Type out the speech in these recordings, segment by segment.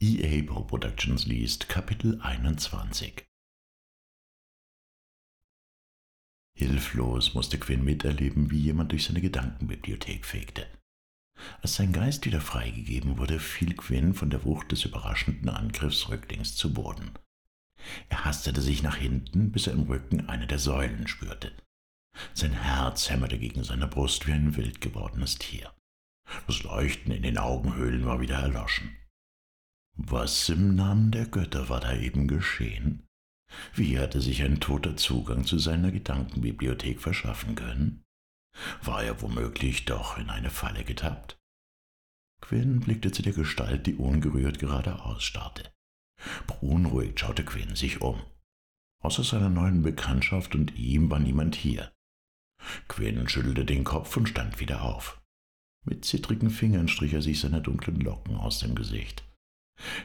EA Pro Productions liest Kapitel 21 Hilflos musste Quinn miterleben, wie jemand durch seine Gedankenbibliothek fegte. Als sein Geist wieder freigegeben wurde, fiel Quinn von der Wucht des überraschenden Angriffs rücklings zu Boden. Er hastete sich nach hinten, bis er im Rücken eine der Säulen spürte. Sein Herz hämmerte gegen seine Brust wie ein wild gewordenes Tier. Das Leuchten in den Augenhöhlen war wieder erloschen. Was im Namen der Götter war da eben geschehen? Wie hatte sich ein Toter Zugang zu seiner Gedankenbibliothek verschaffen können? War er womöglich doch in eine Falle getappt? Quinn blickte zu der Gestalt, die ungerührt geradeaus starrte. Beunruhigt schaute Quinn sich um. Außer seiner neuen Bekanntschaft und ihm war niemand hier. Quinn schüttelte den Kopf und stand wieder auf. Mit zittrigen Fingern strich er sich seine dunklen Locken aus dem Gesicht.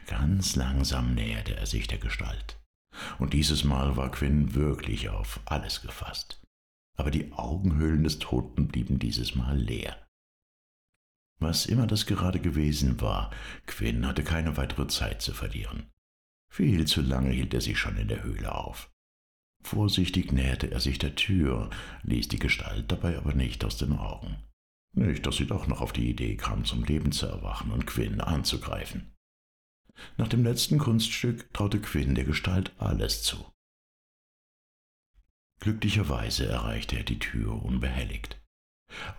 Ganz langsam näherte er sich der Gestalt. Und dieses Mal war Quinn wirklich auf alles gefasst. Aber die Augenhöhlen des Toten blieben dieses Mal leer. Was immer das gerade gewesen war, Quinn hatte keine weitere Zeit zu verlieren. Viel zu lange hielt er sich schon in der Höhle auf. Vorsichtig näherte er sich der Tür, ließ die Gestalt dabei aber nicht aus den Augen. Nicht, dass sie doch noch auf die Idee kam, zum Leben zu erwachen und Quinn anzugreifen. Nach dem letzten Kunststück traute Quinn der Gestalt alles zu. Glücklicherweise erreichte er die Tür unbehelligt.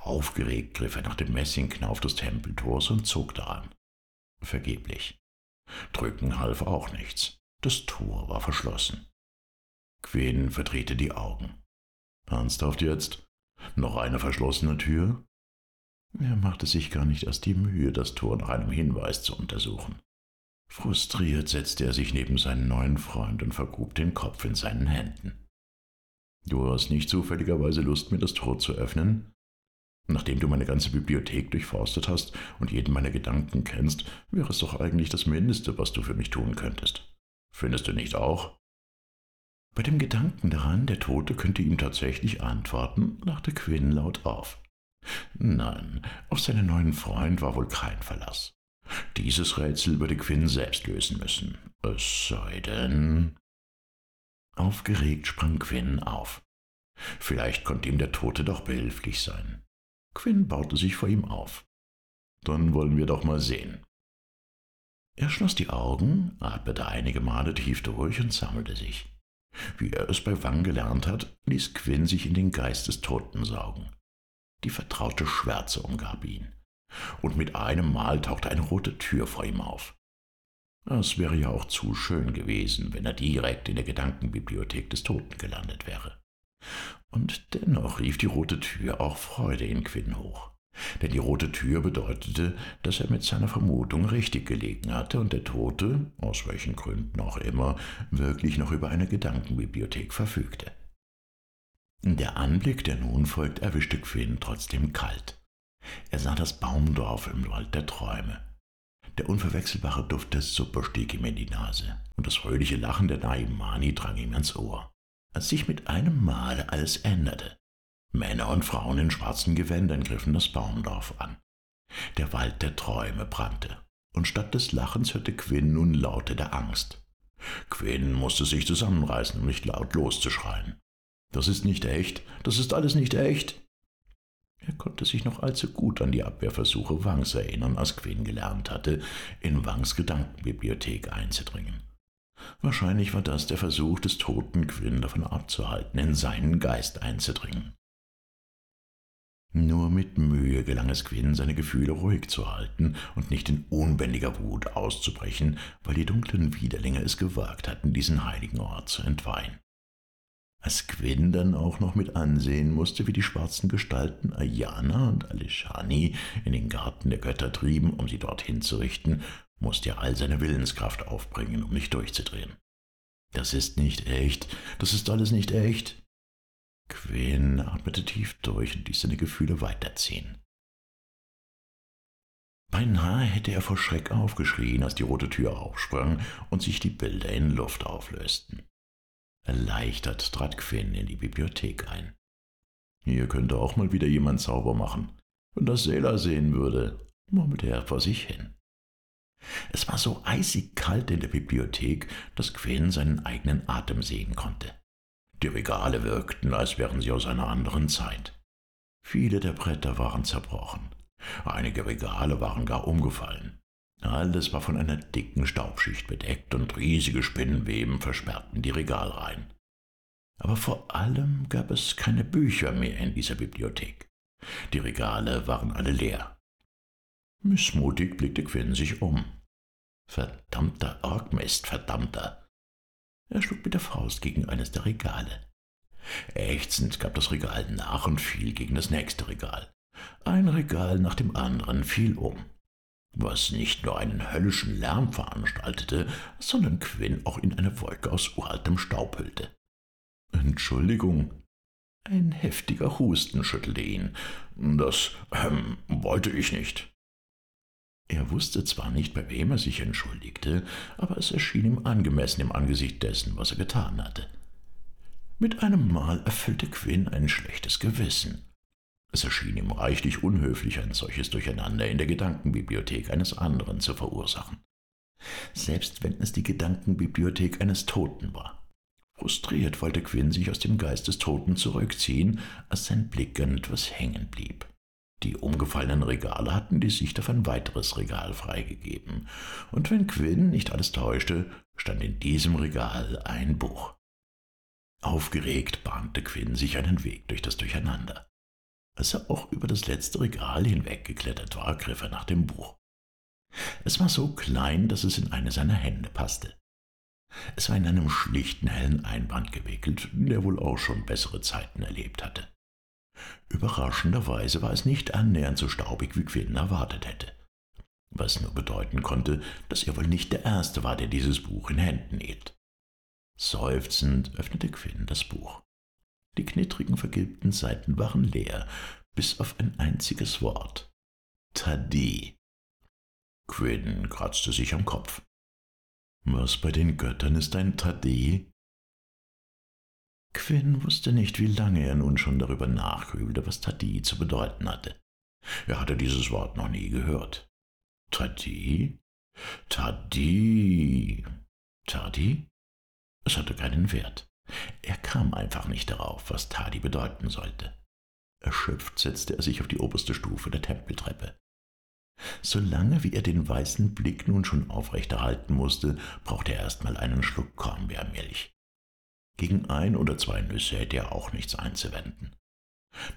Aufgeregt griff er nach dem Messingknauf des Tempeltors und zog daran. Vergeblich. Drücken half auch nichts. Das Tor war verschlossen. Quinn verdrehte die Augen. Ernsthaft jetzt? Noch eine verschlossene Tür? Er machte sich gar nicht erst die Mühe, das Tor nach einem Hinweis zu untersuchen. Frustriert setzte er sich neben seinen neuen Freund und vergrub den Kopf in seinen Händen. Du hast nicht zufälligerweise Lust, mir das Tor zu öffnen? Nachdem du meine ganze Bibliothek durchforstet hast und jeden meiner Gedanken kennst, wäre es doch eigentlich das Mindeste, was du für mich tun könntest. Findest du nicht auch? Bei dem Gedanken daran, der Tote könnte ihm tatsächlich antworten, lachte Quinn laut auf. Nein, auf seinen neuen Freund war wohl kein Verlass. Dieses Rätsel würde Quinn selbst lösen müssen. Es sei denn. Aufgeregt sprang Quinn auf. Vielleicht konnte ihm der Tote doch behilflich sein. Quinn baute sich vor ihm auf. Dann wollen wir doch mal sehen. Er schloss die Augen, atmete einige Male tief durch und sammelte sich. Wie er es bei Wang gelernt hat, ließ Quinn sich in den Geist des Toten saugen. Die vertraute Schwärze umgab ihn und mit einem Mal tauchte eine rote Tür vor ihm auf. Es wäre ja auch zu schön gewesen, wenn er direkt in der Gedankenbibliothek des Toten gelandet wäre. Und dennoch rief die rote Tür auch Freude in Quinn hoch. Denn die rote Tür bedeutete, dass er mit seiner Vermutung richtig gelegen hatte und der Tote, aus welchen Gründen auch immer, wirklich noch über eine Gedankenbibliothek verfügte. Der Anblick, der nun folgt, erwischte Quinn trotzdem kalt. Er sah das Baumdorf im Wald der Träume. Der unverwechselbare Duft der Suppe stieg ihm in die Nase, und das fröhliche Lachen der Naimani drang ihm ins Ohr. Als sich mit einem Mal alles änderte. Männer und Frauen in schwarzen Gewändern griffen das Baumdorf an. Der Wald der Träume brannte, und statt des Lachens hörte Quinn nun Laute der Angst. Quinn musste sich zusammenreißen, um nicht laut loszuschreien. Das ist nicht echt, das ist alles nicht echt. Er konnte sich noch allzu gut an die Abwehrversuche Wangs erinnern, als Quinn gelernt hatte, in Wangs Gedankenbibliothek einzudringen. Wahrscheinlich war das der Versuch des toten Quinn davon abzuhalten, in seinen Geist einzudringen. Nur mit Mühe gelang es Quinn, seine Gefühle ruhig zu halten und nicht in unbändiger Wut auszubrechen, weil die dunklen Widerlinge es gewagt hatten, diesen heiligen Ort zu entweihen. Als Quinn dann auch noch mit ansehen musste, wie die schwarzen Gestalten Ayana und Alishani in den Garten der Götter trieben, um sie dorthin zu richten, musste er all seine Willenskraft aufbringen, um nicht durchzudrehen. Das ist nicht echt, das ist alles nicht echt. Quinn atmete tief durch und ließ seine Gefühle weiterziehen. Beinahe hätte er vor Schreck aufgeschrien, als die rote Tür aufsprang und sich die Bilder in Luft auflösten. Erleichtert trat Quinn in die Bibliothek ein. Hier könnte auch mal wieder jemand sauber machen. Wenn das Sailor sehen würde, murmelte er vor sich hin. Es war so eisig kalt in der Bibliothek, dass Quinn seinen eigenen Atem sehen konnte. Die Regale wirkten, als wären sie aus einer anderen Zeit. Viele der Bretter waren zerbrochen. Einige Regale waren gar umgefallen. Alles war von einer dicken Staubschicht bedeckt und riesige Spinnenweben versperrten die Regalreihen. Aber vor allem gab es keine Bücher mehr in dieser Bibliothek. Die Regale waren alle leer. Missmutig blickte Quinn sich um. Verdammter Orgmist, verdammter! Er schlug mit der Faust gegen eines der Regale. Ächzend gab das Regal nach und fiel gegen das nächste Regal. Ein Regal nach dem anderen fiel um, was nicht nur einen höllischen Lärm veranstaltete, sondern Quinn auch in eine Wolke aus uraltem Staub hüllte. Entschuldigung. Ein heftiger Husten schüttelte ihn. Das ähm, wollte ich nicht. Er wusste zwar nicht, bei wem er sich entschuldigte, aber es erschien ihm angemessen im Angesicht dessen, was er getan hatte. Mit einem Mal erfüllte Quinn ein schlechtes Gewissen. Es erschien ihm reichlich unhöflich, ein solches Durcheinander in der Gedankenbibliothek eines anderen zu verursachen. Selbst wenn es die Gedankenbibliothek eines Toten war. Frustriert wollte Quinn sich aus dem Geist des Toten zurückziehen, als sein Blick an etwas hängen blieb. Die umgefallenen Regale hatten die Sicht auf ein weiteres Regal freigegeben, und wenn Quinn nicht alles täuschte, stand in diesem Regal ein Buch. Aufgeregt bahnte Quinn sich einen Weg durch das Durcheinander. Als er auch über das letzte Regal hinweggeklettert war, griff er nach dem Buch. Es war so klein, dass es in eine seiner Hände passte. Es war in einem schlichten, hellen Einband gewickelt, der wohl auch schon bessere Zeiten erlebt hatte. Überraschenderweise war es nicht annähernd so staubig, wie Quinn erwartet hätte, was nur bedeuten konnte, dass er wohl nicht der Erste war, der dieses Buch in Händen hielt. Seufzend öffnete Quinn das Buch. Die knittrigen, vergilbten Seiten waren leer, bis auf ein einziges Wort. Tadi. Quinn kratzte sich am Kopf. Was bei den Göttern ist ein Tade? Quinn wusste nicht, wie lange er nun schon darüber nachgrübelte, was Tadi zu bedeuten hatte. Er hatte dieses Wort noch nie gehört. Tadi? Tadi? Tadi? Es hatte keinen Wert. Er kam einfach nicht darauf, was Tadi bedeuten sollte. Erschöpft setzte er sich auf die oberste Stufe der Tempeltreppe. Solange wie er den weißen Blick nun schon aufrechterhalten musste, brauchte er erstmal einen Schluck Kornbeermilch. Gegen ein oder zwei Nüsse hätte er auch nichts einzuwenden.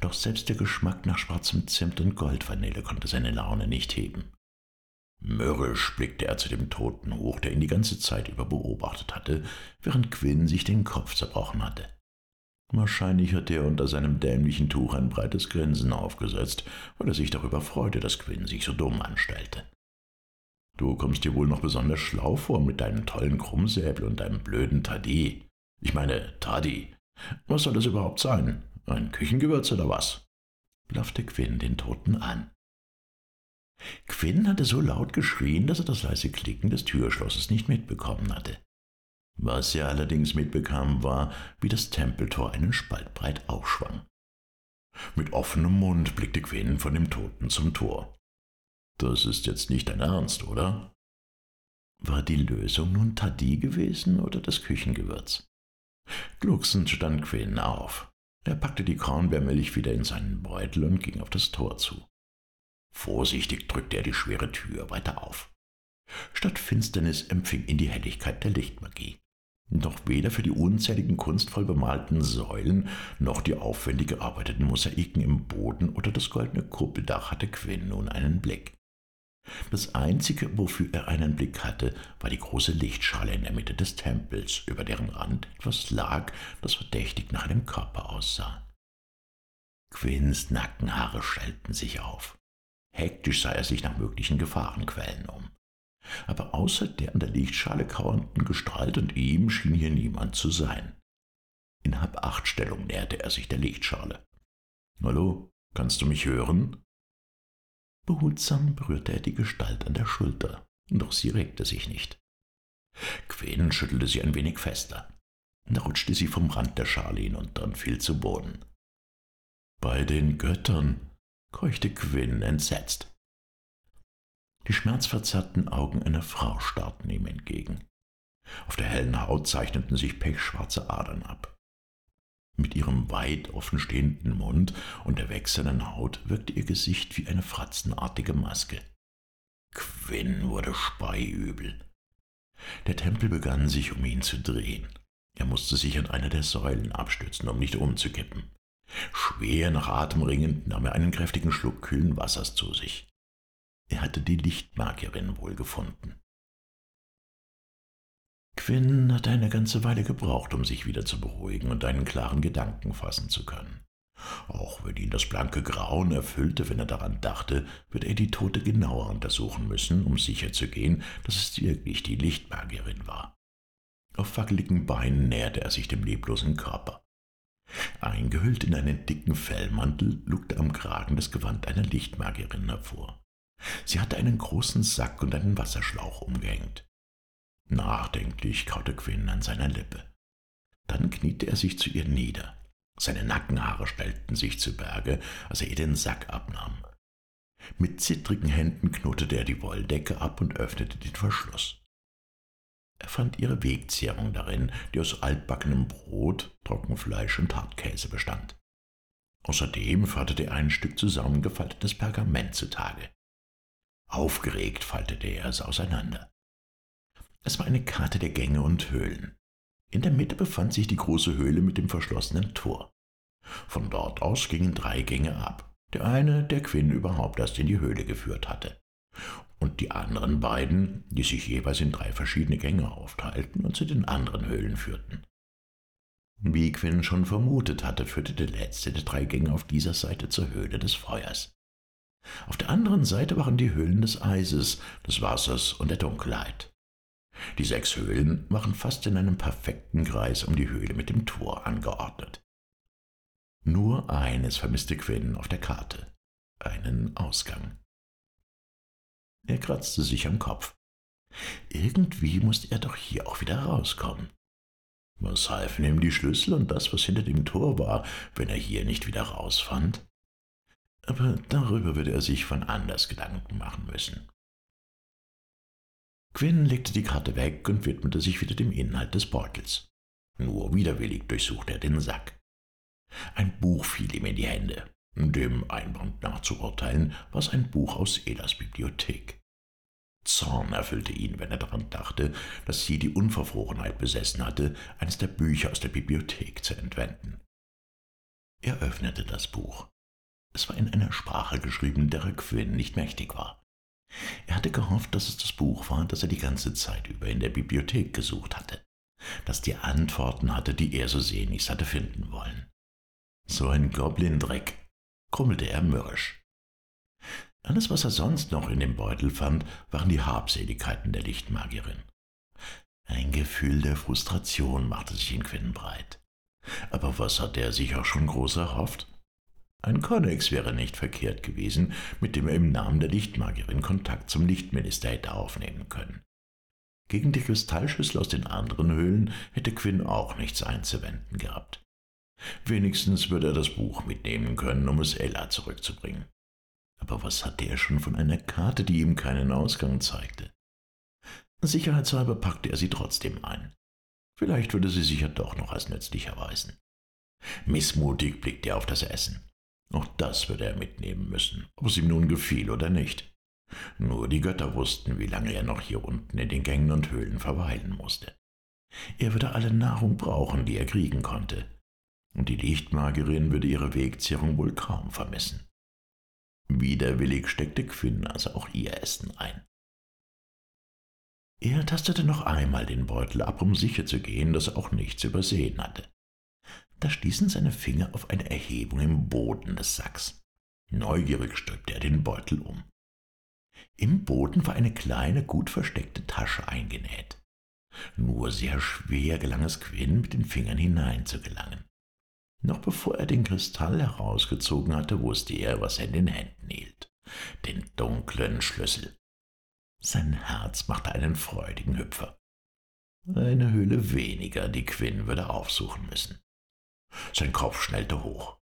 Doch selbst der Geschmack nach schwarzem Zimt und Goldvanille konnte seine Laune nicht heben. Mürrisch blickte er zu dem Toten hoch, der ihn die ganze Zeit über beobachtet hatte, während Quinn sich den Kopf zerbrochen hatte. Wahrscheinlich hatte er unter seinem dämlichen Tuch ein breites Grinsen aufgesetzt, weil er sich darüber freute, dass Quinn sich so dumm anstellte. Du kommst dir wohl noch besonders schlau vor mit deinem tollen Krummsäbel und deinem blöden Tadi. Ich meine, Tadi. Was soll das überhaupt sein? Ein Küchengewürz oder was? blaffte Quinn den Toten an. Quinn hatte so laut geschrien, dass er das leise Klicken des Türschlosses nicht mitbekommen hatte. Was er allerdings mitbekam, war, wie das Tempeltor einen Spalt breit aufschwang. Mit offenem Mund blickte Quinn von dem Toten zum Tor. Das ist jetzt nicht dein Ernst, oder? War die Lösung nun Tadi gewesen oder das Küchengewürz? Glucksend stand Quinn auf. Er packte die Kornbeermilch wieder in seinen Beutel und ging auf das Tor zu. Vorsichtig drückte er die schwere Tür weiter auf. Statt Finsternis empfing ihn die Helligkeit der Lichtmagie. Doch weder für die unzähligen kunstvoll bemalten Säulen noch die aufwendig gearbeiteten Mosaiken im Boden oder das goldene Kuppeldach hatte Quinn nun einen Blick. Das Einzige, wofür er einen Blick hatte, war die große Lichtschale in der Mitte des Tempels, über deren Rand etwas lag, das verdächtig nach einem Körper aussah. Quinns Nackenhaare stellten sich auf. Hektisch sah er sich nach möglichen Gefahrenquellen um aber außer der an der Lichtschale kauernden Gestalt und ihm schien hier niemand zu sein. In Hab-Acht-Stellung näherte er sich der Lichtschale. Hallo, kannst du mich hören? Behutsam berührte er die Gestalt an der Schulter, doch sie regte sich nicht. Quinn schüttelte sie ein wenig fester. Da rutschte sie vom Rand der Schale hinunter und fiel zu Boden. Bei den Göttern, keuchte Quinn entsetzt. Die schmerzverzerrten Augen einer Frau starrten ihm entgegen. Auf der hellen Haut zeichneten sich pechschwarze Adern ab. Mit ihrem weit offenstehenden Mund und der wechselnden Haut wirkte ihr Gesicht wie eine fratzenartige Maske. Quinn wurde speiübel. Der Tempel begann sich um ihn zu drehen. Er musste sich an einer der Säulen abstützen, um nicht umzukippen. Schwer nach Atem ringend nahm er einen kräftigen Schluck kühlen Wassers zu sich. Er hatte die Lichtmagierin wohl gefunden. Quinn hatte eine ganze Weile gebraucht, um sich wieder zu beruhigen und einen klaren Gedanken fassen zu können. Auch wenn ihn das blanke Grauen erfüllte, wenn er daran dachte, würde er die Tote genauer untersuchen müssen, um sicherzugehen, dass es wirklich die Lichtmagierin war. Auf wackeligen Beinen näherte er sich dem leblosen Körper. Eingehüllt in einen dicken Fellmantel lugte am Kragen das Gewand einer Lichtmagierin hervor. Sie hatte einen großen Sack und einen Wasserschlauch umgehängt. Nachdenklich kaute Quinn an seiner Lippe. Dann kniete er sich zu ihr nieder. Seine Nackenhaare stellten sich zu Berge, als er ihr den Sack abnahm. Mit zittrigen Händen knotete er die Wolldecke ab und öffnete den Verschluss. Er fand ihre Wegzehrung darin, die aus altbackenem Brot, Trockenfleisch und Hartkäse bestand. Außerdem förderte er ein Stück zusammengefaltetes Pergament zutage. Aufgeregt faltete er es auseinander. Es war eine Karte der Gänge und Höhlen. In der Mitte befand sich die große Höhle mit dem verschlossenen Tor. Von dort aus gingen drei Gänge ab. Der eine, der Quinn überhaupt erst in die Höhle geführt hatte. Und die anderen beiden, die sich jeweils in drei verschiedene Gänge aufteilten und zu den anderen Höhlen führten. Wie Quinn schon vermutet hatte, führte der letzte der drei Gänge auf dieser Seite zur Höhle des Feuers. Auf der anderen Seite waren die Höhlen des Eises, des Wassers und der Dunkelheit. Die sechs Höhlen waren fast in einem perfekten Kreis um die Höhle mit dem Tor angeordnet. Nur eines vermisste Quinn auf der Karte, einen Ausgang. Er kratzte sich am Kopf. Irgendwie musste er doch hier auch wieder rauskommen. Was halfen ihm die Schlüssel und das, was hinter dem Tor war, wenn er hier nicht wieder rausfand? Aber darüber würde er sich von anders Gedanken machen müssen. Quinn legte die Karte weg und widmete sich wieder dem Inhalt des Beutels. Nur widerwillig durchsuchte er den Sack. Ein Buch fiel ihm in die Hände. Dem Einband nach zu urteilen, war es ein Buch aus Elas Bibliothek. Zorn erfüllte ihn, wenn er daran dachte, dass sie die Unverfrorenheit besessen hatte, eines der Bücher aus der Bibliothek zu entwenden. Er öffnete das Buch. Es war in einer Sprache geschrieben, derer Quinn nicht mächtig war. Er hatte gehofft, dass es das Buch war, das er die ganze Zeit über in der Bibliothek gesucht hatte, das die Antworten hatte, die er so sehnlichst hatte finden wollen. So ein Goblin-Dreck, grummelte er mürrisch. Alles, was er sonst noch in dem Beutel fand, waren die Habseligkeiten der Lichtmagierin. Ein Gefühl der Frustration machte sich in Quinn breit. Aber was hatte er sich auch schon groß erhofft? Ein Konnex wäre nicht verkehrt gewesen, mit dem er im Namen der Lichtmagierin Kontakt zum Lichtminister hätte aufnehmen können. Gegen die Kristallschüssel aus den anderen Höhlen hätte Quinn auch nichts einzuwenden gehabt. Wenigstens würde er das Buch mitnehmen können, um es Ella zurückzubringen. Aber was hatte er schon von einer Karte, die ihm keinen Ausgang zeigte? Sicherheitshalber packte er sie trotzdem ein. Vielleicht würde sie sich ja doch noch als nützlich erweisen. Missmutig blickte er auf das Essen. Auch das würde er mitnehmen müssen, ob es ihm nun gefiel oder nicht. Nur die Götter wussten, wie lange er noch hier unten in den Gängen und Höhlen verweilen musste. Er würde alle Nahrung brauchen, die er kriegen konnte, und die Lichtmagierin würde ihre Wegzehrung wohl kaum vermissen. Widerwillig steckte Quinn also auch ihr Essen ein. Er tastete noch einmal den Beutel ab, um sicher zu gehen, dass er auch nichts übersehen hatte. Da stießen seine Finger auf eine Erhebung im Boden des Sacks. Neugierig stülpte er den Beutel um. Im Boden war eine kleine, gut versteckte Tasche eingenäht. Nur sehr schwer gelang es Quinn, mit den Fingern hineinzugelangen. Noch bevor er den Kristall herausgezogen hatte, wusste er, was er in den Händen hielt. Den dunklen Schlüssel. Sein Herz machte einen freudigen Hüpfer. Eine Höhle weniger, die Quinn würde aufsuchen müssen. Sein Kopf schnellte hoch.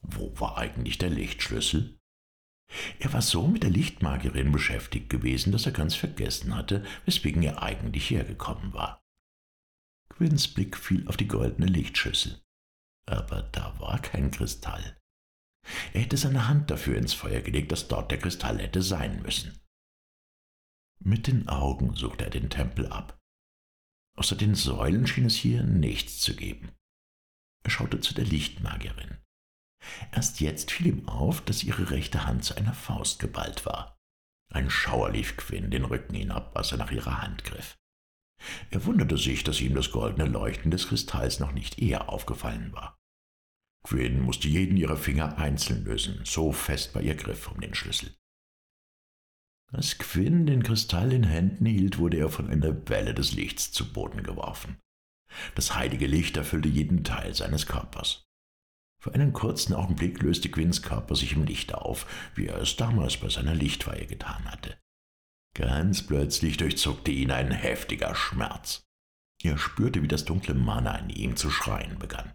Wo war eigentlich der Lichtschlüssel? Er war so mit der Lichtmagierin beschäftigt gewesen, dass er ganz vergessen hatte, weswegen er eigentlich hergekommen war. Quinns Blick fiel auf die goldene Lichtschüssel. Aber da war kein Kristall. Er hätte seine Hand dafür ins Feuer gelegt, dass dort der Kristall hätte sein müssen. Mit den Augen suchte er den Tempel ab. Außer den Säulen schien es hier nichts zu geben. Er schaute zu der Lichtmagierin. Erst jetzt fiel ihm auf, dass ihre rechte Hand zu einer Faust geballt war. Ein Schauer lief Quinn den Rücken hinab, als er nach ihrer Hand griff. Er wunderte sich, dass ihm das goldene Leuchten des Kristalls noch nicht eher aufgefallen war. Quinn musste jeden ihrer Finger einzeln lösen, so fest war ihr Griff um den Schlüssel. Als Quinn den Kristall in Händen hielt, wurde er von einer Welle des Lichts zu Boden geworfen. Das heilige Licht erfüllte jeden Teil seines Körpers. Für einen kurzen Augenblick löste Quinns Körper sich im Licht auf, wie er es damals bei seiner Lichtweihe getan hatte. Ganz plötzlich durchzuckte ihn ein heftiger Schmerz. Er spürte, wie das dunkle Mana in ihm zu schreien begann.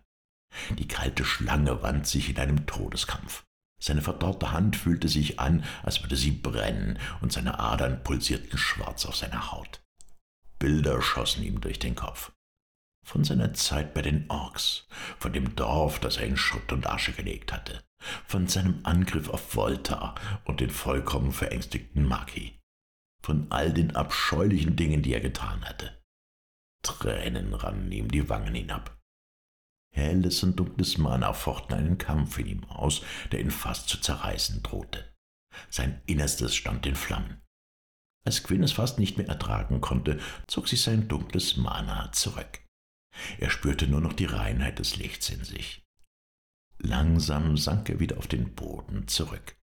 Die kalte Schlange wand sich in einem Todeskampf. Seine verdorrte Hand fühlte sich an, als würde sie brennen, und seine Adern pulsierten schwarz auf seiner Haut. Bilder schossen ihm durch den Kopf. Von seiner Zeit bei den Orks, von dem Dorf, das er in Schutt und Asche gelegt hatte, von seinem Angriff auf Volta und den vollkommen verängstigten Maki, von all den abscheulichen Dingen, die er getan hatte. Tränen rannen ihm die Wangen hinab. Helles und dunkles Mana fochten einen Kampf in ihm aus, der ihn fast zu zerreißen drohte. Sein Innerstes stand in Flammen. Als Quinn es fast nicht mehr ertragen konnte, zog sich sein dunkles Mana zurück. Er spürte nur noch die Reinheit des Lichts in sich. Langsam sank er wieder auf den Boden zurück.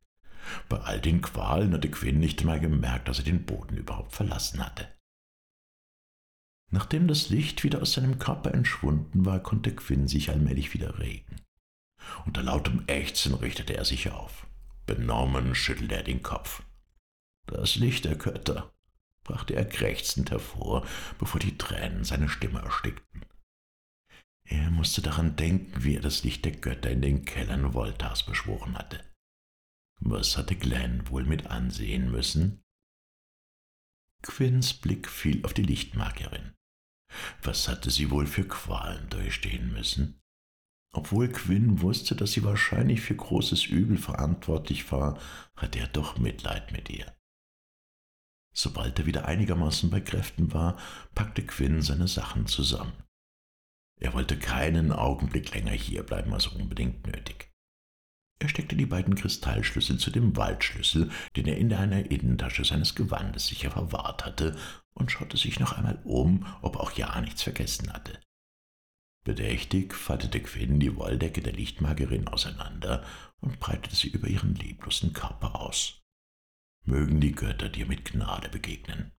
Bei all den Qualen hatte Quinn nicht einmal gemerkt, dass er den Boden überhaupt verlassen hatte. Nachdem das Licht wieder aus seinem Körper entschwunden war, konnte Quinn sich allmählich wieder regen. Unter lautem Ächzen richtete er sich auf. Benommen schüttelte er den Kopf. Das Licht der Götter, brachte er krächzend hervor, bevor die Tränen seine Stimme erstickten. Er musste daran denken, wie er das Licht der Götter in den Kellern Voltas beschworen hatte. Was hatte Glenn wohl mit ansehen müssen? Quinns Blick fiel auf die Lichtmagierin. Was hatte sie wohl für Qualen durchstehen müssen? Obwohl Quinn wusste, dass sie wahrscheinlich für großes Übel verantwortlich war, hatte er doch Mitleid mit ihr. Sobald er wieder einigermaßen bei Kräften war, packte Quinn seine Sachen zusammen. Er wollte keinen Augenblick länger hierbleiben als unbedingt nötig. Er steckte die beiden Kristallschlüssel zu dem Waldschlüssel, den er in einer Innentasche seines Gewandes sicher verwahrt hatte, und schaute sich noch einmal um, ob auch ja nichts vergessen hatte. Bedächtig faltete Quinn die Wolldecke der Lichtmagerin auseinander und breitete sie über ihren leblosen Körper aus. Mögen die Götter dir mit Gnade begegnen.